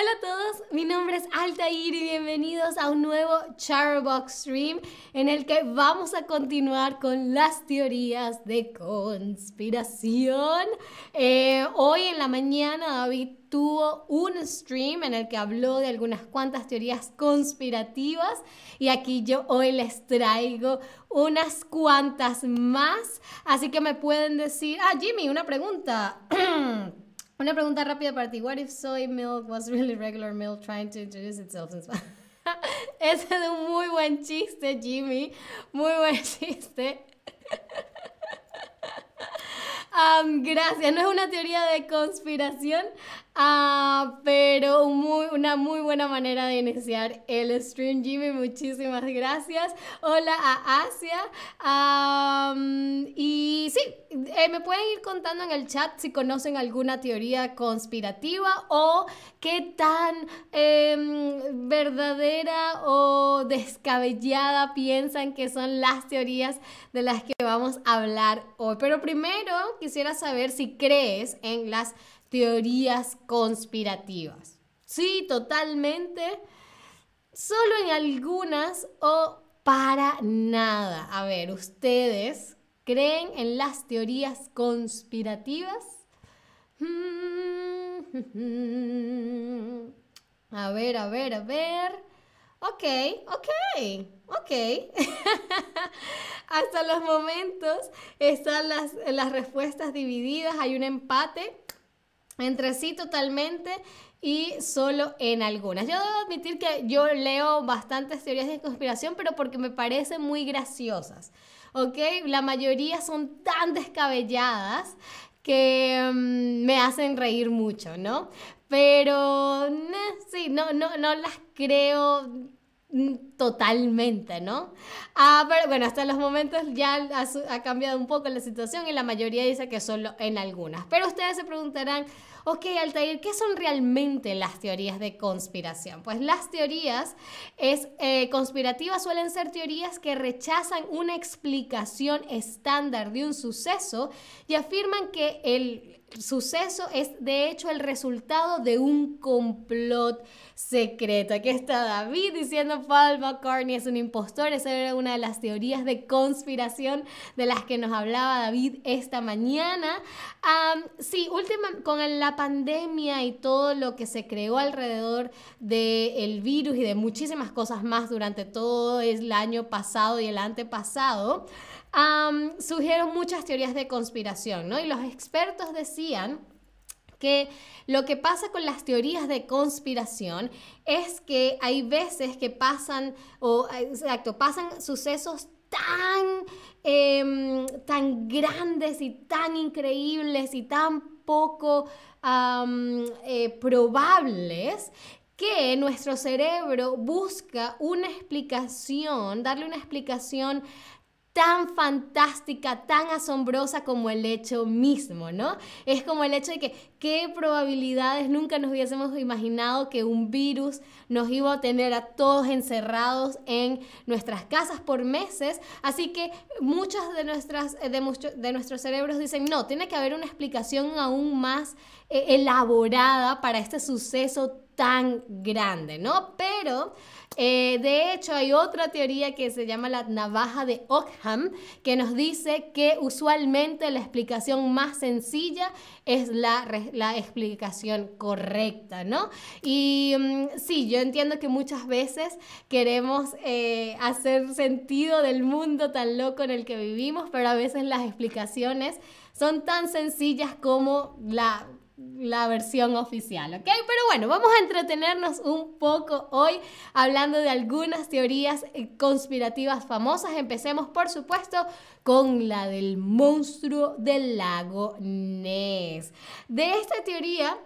Hola a todos, mi nombre es Altair y bienvenidos a un nuevo Charbox Stream en el que vamos a continuar con las teorías de conspiración. Eh, hoy en la mañana David tuvo un stream en el que habló de algunas cuantas teorías conspirativas y aquí yo hoy les traigo unas cuantas más. Así que me pueden decir, ah Jimmy, una pregunta. Una pregunta rápida para ti. What if soy milk was really regular milk trying to introduce itself in Spanish? Ese es un muy buen chiste, Jimmy. Muy buen chiste. Um, gracias. No es una teoría de conspiración, Ah, pero muy, una muy buena manera de iniciar el stream, Jimmy. Muchísimas gracias. Hola a Asia. y sí, eh, me pueden ir contando en el chat si conocen alguna teoría conspirativa o qué tan em, verdadera o descabellada piensan que son las teorías de las que vamos a hablar hoy. Pero primero quisiera saber si crees en las teorías conspirativas. Sí, totalmente. Solo en algunas o para nada. A ver, ¿ustedes creen en las teorías conspirativas? A ver, a ver, a ver. Ok, ok, ok. Hasta los momentos están las, las respuestas divididas, hay un empate entre sí totalmente y solo en algunas. Yo debo admitir que yo leo bastantes teorías de conspiración, pero porque me parecen muy graciosas. ¿Ok? La mayoría son tan descabelladas que mm, me hacen reír mucho, ¿no? Pero sí, no, no, no las creo totalmente, ¿no? Ah, pero bueno, hasta los momentos ya ha, cambiado un poco la situación y la mayoría dice que solo en algunas. Pero ustedes se preguntarán, ok, Altair, ¿qué son realmente las teorías de conspiración? Pues las teorías es, eh, conspirativas suelen ser teorías que rechazan una explicación estándar de un suceso y afirman que el suceso es de hecho el resultado de un complot secreto. Aquí está David diciendo Paul McCartney es un impostor. Esa era una de las teorías de conspiración de las que nos hablaba David esta mañana. sí, última, con la pandemia y todo lo que se creó alrededor del virus y de muchísimas cosas más durante todo el año pasado y el antepasado, surgieron muchas teorías de conspiración, ¿no? Y los expertos decían que lo que pasa con las teorías de conspiración es que hay veces que pasan, o exacto, pasan sucesos tan, em, tan grandes y tan increíbles y tan poco eh, probables que nuestro cerebro busca una explicación, darle una explicación tan fantástica, tan asombrosa como el hecho mismo, ¿no? Es como el hecho de que qué probabilidades nunca nos hubiésemos imaginado que un virus nos iba a tener a todos encerrados en nuestras casas por meses, así que muchas de nuestras de, de nuestros cerebros dicen, "No, tiene que haber una explicación aún más eh, elaborada para este suceso tan grande, ¿no? Pero eh, de hecho, hay otra teoría que se llama la navaja de Ockham, que nos dice que usualmente la explicación más sencilla es la, la explicación correcta, ¿no? Y mm, sí, yo entiendo que muchas veces queremos eh, hacer sentido del mundo tan loco en el que vivimos, pero a veces las explicaciones son tan sencillas como la la versión oficial, ¿ok? Pero bueno, vamos a entretenernos un poco hoy hablando de algunas teorías eh, conspirativas famosas. Empecemos, por supuesto, con la del monstruo del lago Ness. De esta teoría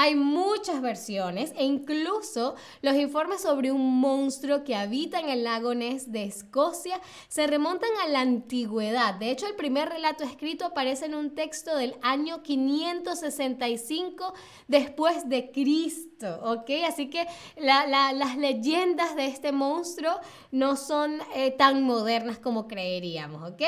hay muchas versiones e incluso los informes sobre un monstruo que habita en el lago Ness de Escocia se remontan a la antigüedad. De hecho, el primer relato escrito aparece en un texto del año 565 después de Cristo, ¿ok? Así que las leyendas de este monstruo no son eh, tan modernas como creeríamos, ¿ok?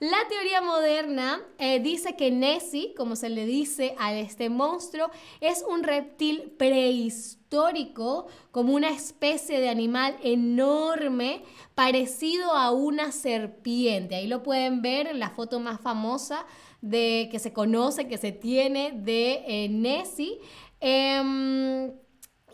La teoría moderna eh, dice que Nessie, como se le dice a este monstruo, es un reptil prehistórico, como una especie de animal enorme, parecido a una serpiente. Ahí lo pueden ver en la foto más famosa de que se conoce, que se tiene de eh, Nessie. Em,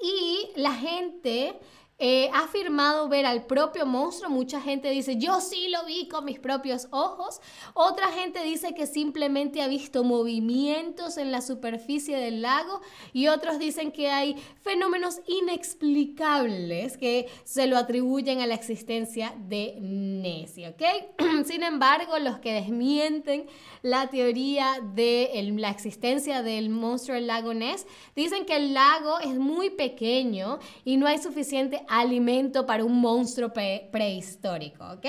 y la gente eh, ha afirmado ver al propio monstruo. Mucha gente dice, yo sí lo vi con mis propios ojos. Otra gente dice que simplemente ha visto movimientos en la superficie del lago. Y otros dicen que hay fenómenos inexplicables que se lo atribuyen a la existencia de Nessie. ¿ok? Sin embargo, los que desmienten la teoría de la existencia del monstruo del lago Ness dicen que el lago es muy pequeño y no hay suficiente alimento para un monstruo prehistórico, ¿ok?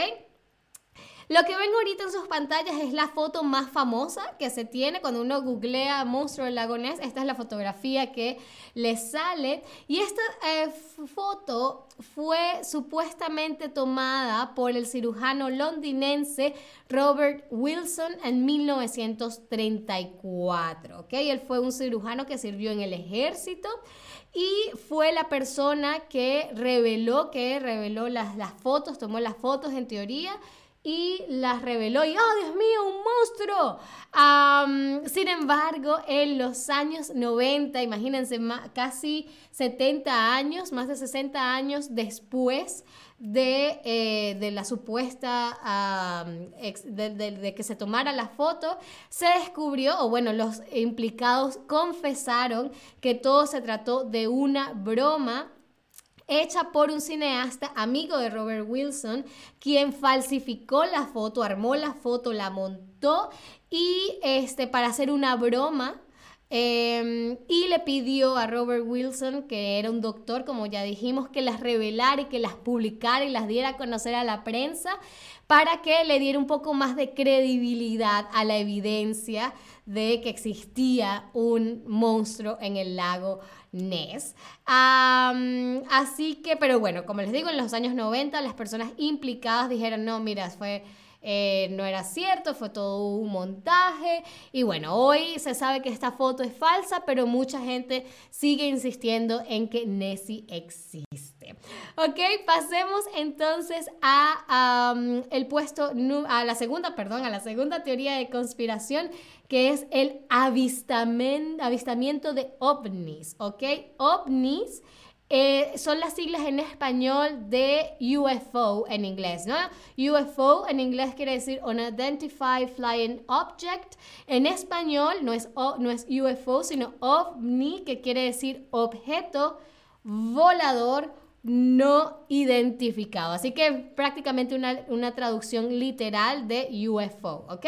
Lo que ven ahorita en sus pantallas es la foto más famosa que se tiene cuando uno googlea monstruo del lago. Esta es la fotografía que le sale. Y esta eh, foto fue supuestamente tomada por el cirujano londinense Robert Wilson en 1934. ¿ok? Él fue un cirujano que sirvió en el ejército y fue la persona que reveló, que reveló las, las fotos, tomó las fotos en teoría y las reveló y, oh Dios mío, un monstruo. sin embargo, en los años 90, imagínense, casi 70 años, más de 60 años después de, eh, de la supuesta, de, de, que se tomara la foto, se descubrió, o bueno, los implicados confesaron que todo se trató de una broma hecha por un cineasta amigo de Robert Wilson, quien falsificó la foto, armó la foto, la montó y este, para hacer una broma em, y le pidió a Robert Wilson, que era un doctor, como ya dijimos, que las revelara y que las publicara y las diera a conocer a la prensa para que le diera un poco más de credibilidad a la evidencia de que existía un monstruo en el lago Ness. así que, pero bueno, como les digo, en los años 90 las personas implicadas dijeron, no, mira, fue... Eh, no era cierto, fue todo un montaje. Y bueno, hoy se sabe que esta foto es falsa, pero mucha gente sigue insistiendo en que Nessie existe. Ok, pasemos entonces a el puesto, a la segunda, perdón, a la segunda teoría de conspiración que es el avistamiento de ovnis, ¿ok? OVNIs eh, son las siglas en español de UFO en inglés, ¿no? UFO en inglés quiere decir Unidentified Flying Object. En español no es, no es UFO, sino OVNI, que quiere decir objeto volador no identificado. Así que prácticamente una, una traducción literal de UFO, ¿ok?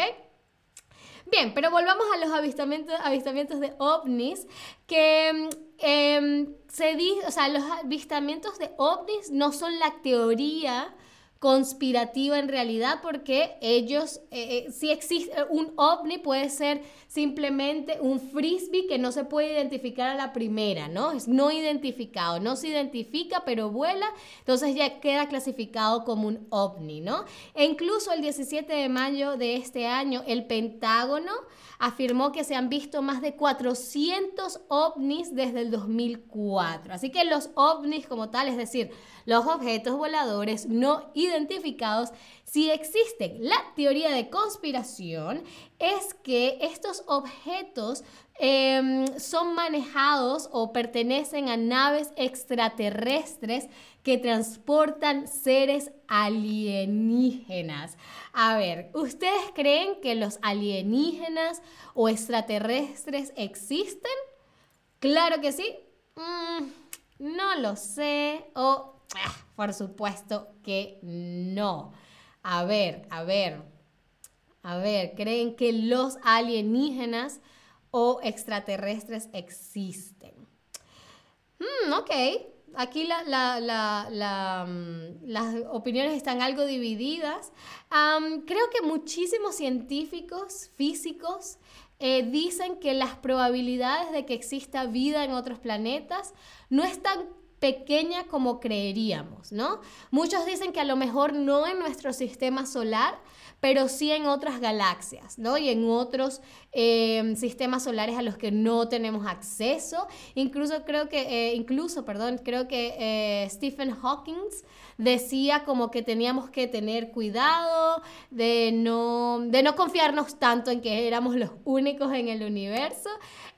Bien, pero volvamos a los avistamientos, avistamientos de ovnis, que em, se dice, o sea, los avistamientos de ovnis no son la teoría conspirativa en realidad porque ellos, eh, eh, si existe un ovni puede ser simplemente un frisbee que no se puede identificar a la primera, ¿no? Es no identificado, no se identifica pero vuela, entonces ya queda clasificado como un ovni, ¿no? E incluso el 17 de mayo de este año el Pentágono afirmó que se han visto más de 400 ovnis desde el 2004. Así que los ovnis como tal, es decir, los objetos voladores no identificados si existen. La teoría de conspiración es que estos objetos em, son manejados o pertenecen a naves extraterrestres que transportan seres alienígenas. A ver, ¿ustedes creen que los alienígenas o extraterrestres existen? Claro que sí. Mm, no lo sé. O Ah, por supuesto que no. A ver, a ver, a ver, ¿creen que los alienígenas o extraterrestres existen? Hmm, ok, aquí mm, las opiniones están algo divididas. creo que muchísimos científicos físicos eh, dicen que las probabilidades de que exista vida en otros planetas no están pequeña como creeríamos, ¿no? Muchos dicen que a lo mejor no en nuestro sistema solar, pero sí en otras galaxias, ¿no? Y en otros em, sistemas solares a los que no tenemos acceso. Incluso creo que, eh, incluso, perdón, creo que eh, Stephen Hawking decía como que teníamos que tener cuidado de no, de no confiarnos tanto en que éramos los únicos en el universo.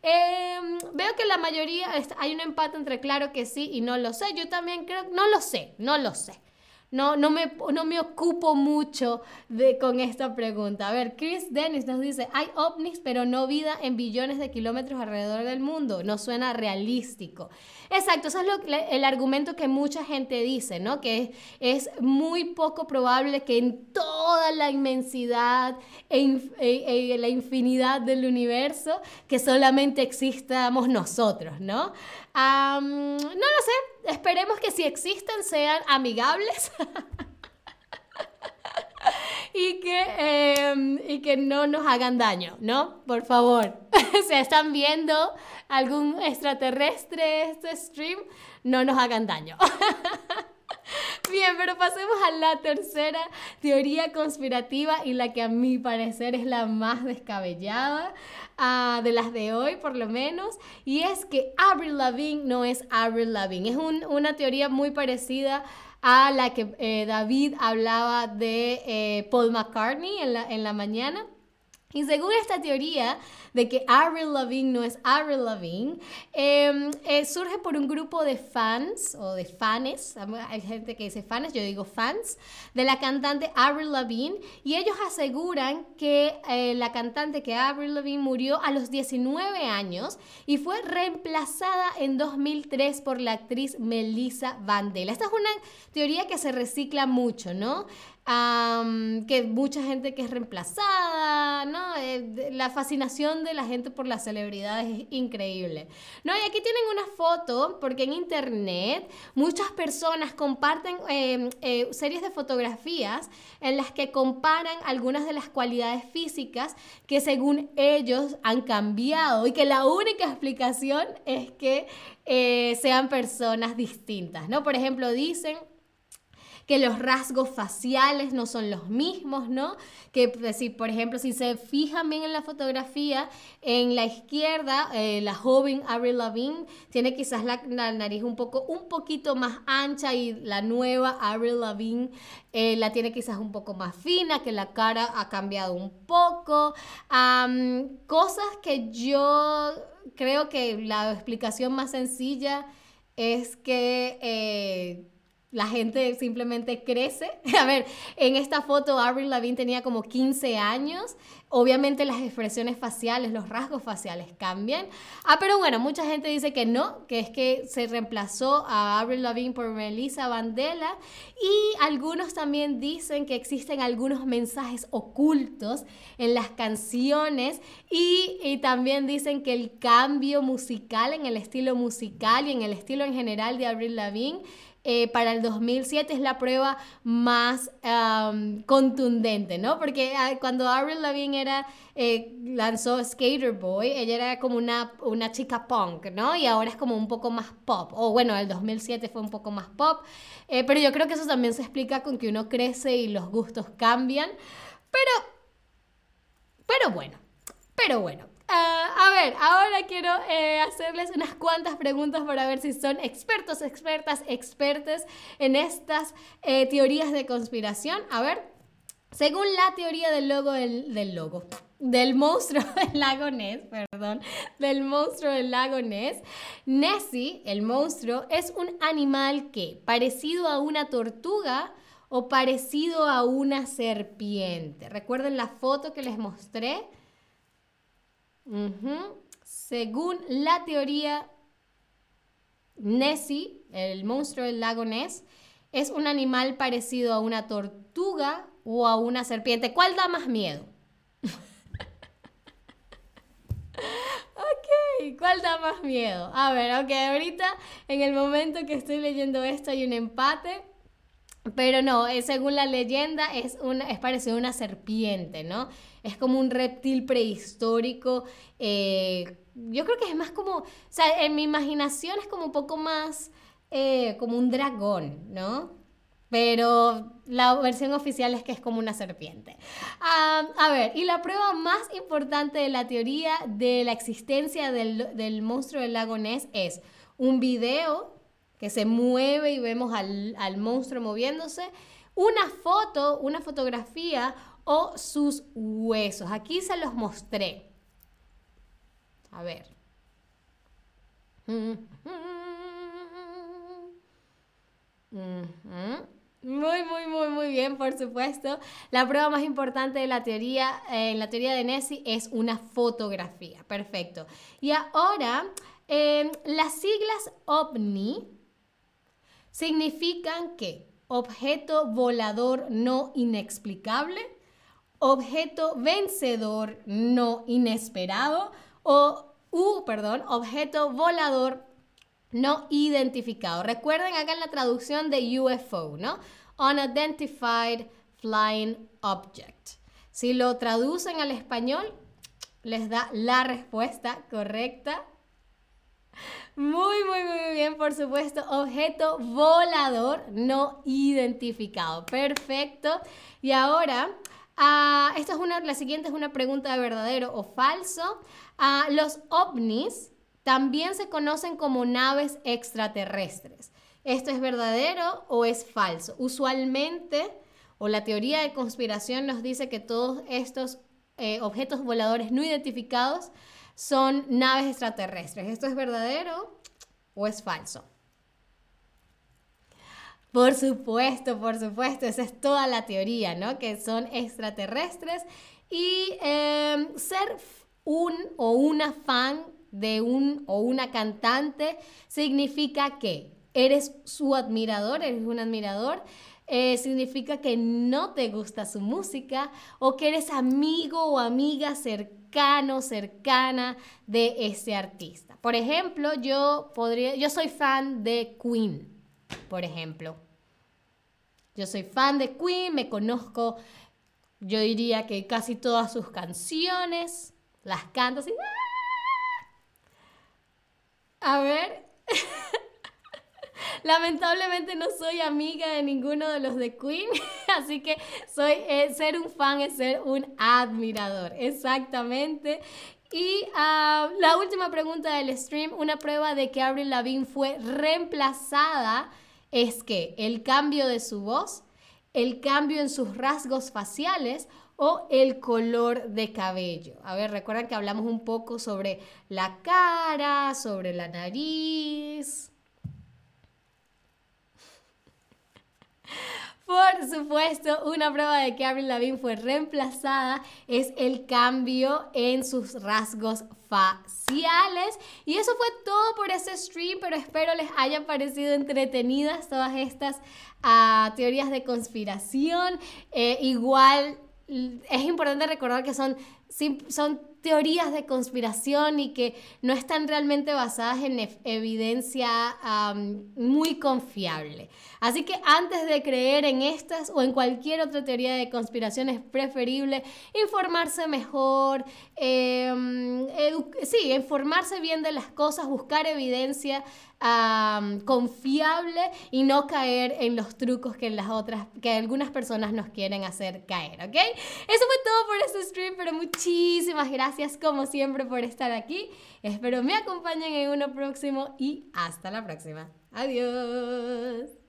Em, veo que la mayoría, hay un empate entre claro que sí y no lo sé. Yo también creo, no lo sé, no lo sé. No, no, me, no me ocupo mucho de, con esta pregunta. A ver, Chris Dennis nos dice, hay ovnis, pero no vida en billones de kilómetros alrededor del mundo. No suena realístico. Exacto, eso es lo, el argumento que mucha gente dice, ¿no? Que es, muy poco probable que en toda la inmensidad e, la infinidad del universo, que solamente existamos nosotros, ¿no? no lo sé, esperemos que si existen sean amigables. y que, em, y que no nos hagan daño, ¿no? Por favor. si están viendo algún extraterrestre este stream, no nos hagan daño. Bien, pero pasemos a la tercera teoría conspirativa y la que a mi parecer es la más descabellada uh, de las de hoy, por lo menos, y es que Avril Lavigne no es Avril Lavigne. Es un, una teoría muy parecida a la que eh, David hablaba de eh, Paul McCartney en la, en la mañana. Y según esta teoría de que Avril Lavigne no es Avril Lavigne, em, eh, surge por un grupo de fans o de fans, hay gente que dice fans, yo digo fans, de la cantante Avril Lavigne y ellos aseguran que eh, la cantante que Avril Lavigne murió a los 19 años y fue reemplazada en 2003 por la actriz Melissa Vandela. Esta es una teoría que se recicla mucho, ¿no? Que mucha gente que es reemplazada, ¿no? Eh, la fascinación de la gente por las celebridades es increíble. ¿No? Y aquí tienen una foto, porque en internet muchas personas comparten em, eh, series de fotografías en las que comparan algunas de las cualidades físicas que según ellos han cambiado y que la única explicación es que eh, sean personas distintas, ¿no? Por ejemplo, dicen que los rasgos faciales no son los mismos, ¿no? Que pues, por ejemplo, si se fijan bien en la fotografía, en la izquierda, eh, la joven Avril Lavigne tiene quizás la, nariz un poco, un poquito más ancha y la nueva Avril Lavigne eh, la tiene quizás un poco más fina, que la cara ha cambiado un poco. cosas que yo creo que la explicación más sencilla es que eh, la gente simplemente crece. A ver, en esta foto Avril Lavigne tenía como 15 años. Obviamente las expresiones faciales, los rasgos faciales cambian. Ah, pero bueno, mucha gente dice que no, que es que se reemplazó a Avril Lavigne por Melissa Vandela. Y algunos también dicen que existen algunos mensajes ocultos en las canciones. Y, y también dicen que el cambio musical, en el estilo musical y en el estilo en general de Avril Lavigne, eh, para el 2007 es la prueba más contundente, ¿no? Porque ah, cuando Avril Lavigne era, eh, lanzó Skater Boy, ella era como una, una chica punk, ¿no? Y ahora es como un poco más pop. O bueno, el 2007 fue un poco más pop. Eh, pero yo creo que eso también se explica con que uno crece y los gustos cambian. Pero, pero bueno, pero bueno. Ah, a ver, ahora quiero eh, hacerles unas cuantas preguntas para ver si son expertos, expertas, expertes en estas eh, teorías de conspiración. A ver, según la teoría del logo del, logo, del monstruo del lago Ness, perdón, del monstruo del lago Ness, Nessie, el monstruo, es un animal que, parecido a una tortuga o parecido a una serpiente. ¿Recuerden la foto que les mostré? Según la teoría, Nessie, el monstruo del lago Ness, es un animal parecido a una tortuga o a una serpiente. ¿Cuál da más miedo? ok, ¿cuál da más miedo? A ver, ok, ahorita en el momento que estoy leyendo esto hay un empate. Pero no, eh, según la leyenda es, una, es parecido a una serpiente, ¿no? Es como un reptil prehistórico. Eh, yo creo que es más como, o sea, en mi imaginación es como un poco más eh, como un dragón, ¿no? Pero la versión oficial es que es como una serpiente. a ver, y la prueba más importante de la teoría de la existencia del, monstruo del lago Ness es un video que se mueve y vemos al, al monstruo moviéndose, una foto, una fotografía o sus huesos. Aquí se los mostré. A ver. Muy, muy, muy, muy bien, por supuesto. La prueba más importante de la teoría, eh, en la teoría de Nessie, es una fotografía. Perfecto. Y ahora, em, las siglas OVNI significan que objeto volador no inexplicable, objeto vencedor no inesperado o, perdón, objeto volador no identificado. Recuerden acá en la traducción de UFO, ¿no? Unidentified Flying Object. Si lo traducen al español, les da la respuesta correcta. Muy, muy, muy bien, por supuesto. Objeto volador no identificado. Perfecto. Y ahora, uh, es una, la siguiente es una pregunta de verdadero o falso. Ah, los ovnis también se conocen como naves extraterrestres. ¿Esto es verdadero o es falso? Usualmente, o la teoría de conspiración nos dice que todos estos eh, objetos voladores no identificados son naves extraterrestres. ¿Esto es verdadero o es falso? Por supuesto, por supuesto, esa es toda la teoría, ¿no? Que son extraterrestres y em, ser un o una fan de un o una cantante significa que eres su admirador, eres un admirador. Eh, significa que no te gusta su música o que eres amigo o amiga cercano, cercana de ese artista. Por ejemplo, yo podría, yo soy fan de Queen, por ejemplo. Yo soy fan de Queen, me conozco, yo diría que casi todas sus canciones, las canto así. A ver. Lamentablemente no soy amiga de ninguno de los de Queen, así que soy eh, ser un fan es ser un admirador, exactamente. Y ah, la última pregunta del stream, una prueba de que Avril Lavigne fue reemplazada es que el cambio de su voz, el cambio en sus rasgos faciales o el color de cabello. A ver, recuerdan que hablamos un poco sobre la cara, sobre la nariz. Por supuesto, una prueba de que Avril Lavigne fue reemplazada es el cambio en sus rasgos faciales. Y eso fue todo por este stream, pero espero les haya parecido entretenidas todas estas ah, teorías de conspiración. Eh, igual es importante recordar que son, son teorías de conspiración y que no están realmente basadas en evidencia muy confiable. Así que antes de creer en estas o en cualquier otra teoría de conspiración es preferible informarse mejor, em, sí, informarse bien de las cosas, buscar evidencia confiable y no caer en los trucos que las otras, que algunas personas nos quieren hacer caer, ¿ok? Eso fue todo por este stream, pero muchísimas gracias como siempre por estar aquí. Espero me acompañen en uno próximo y hasta la próxima. Adiós.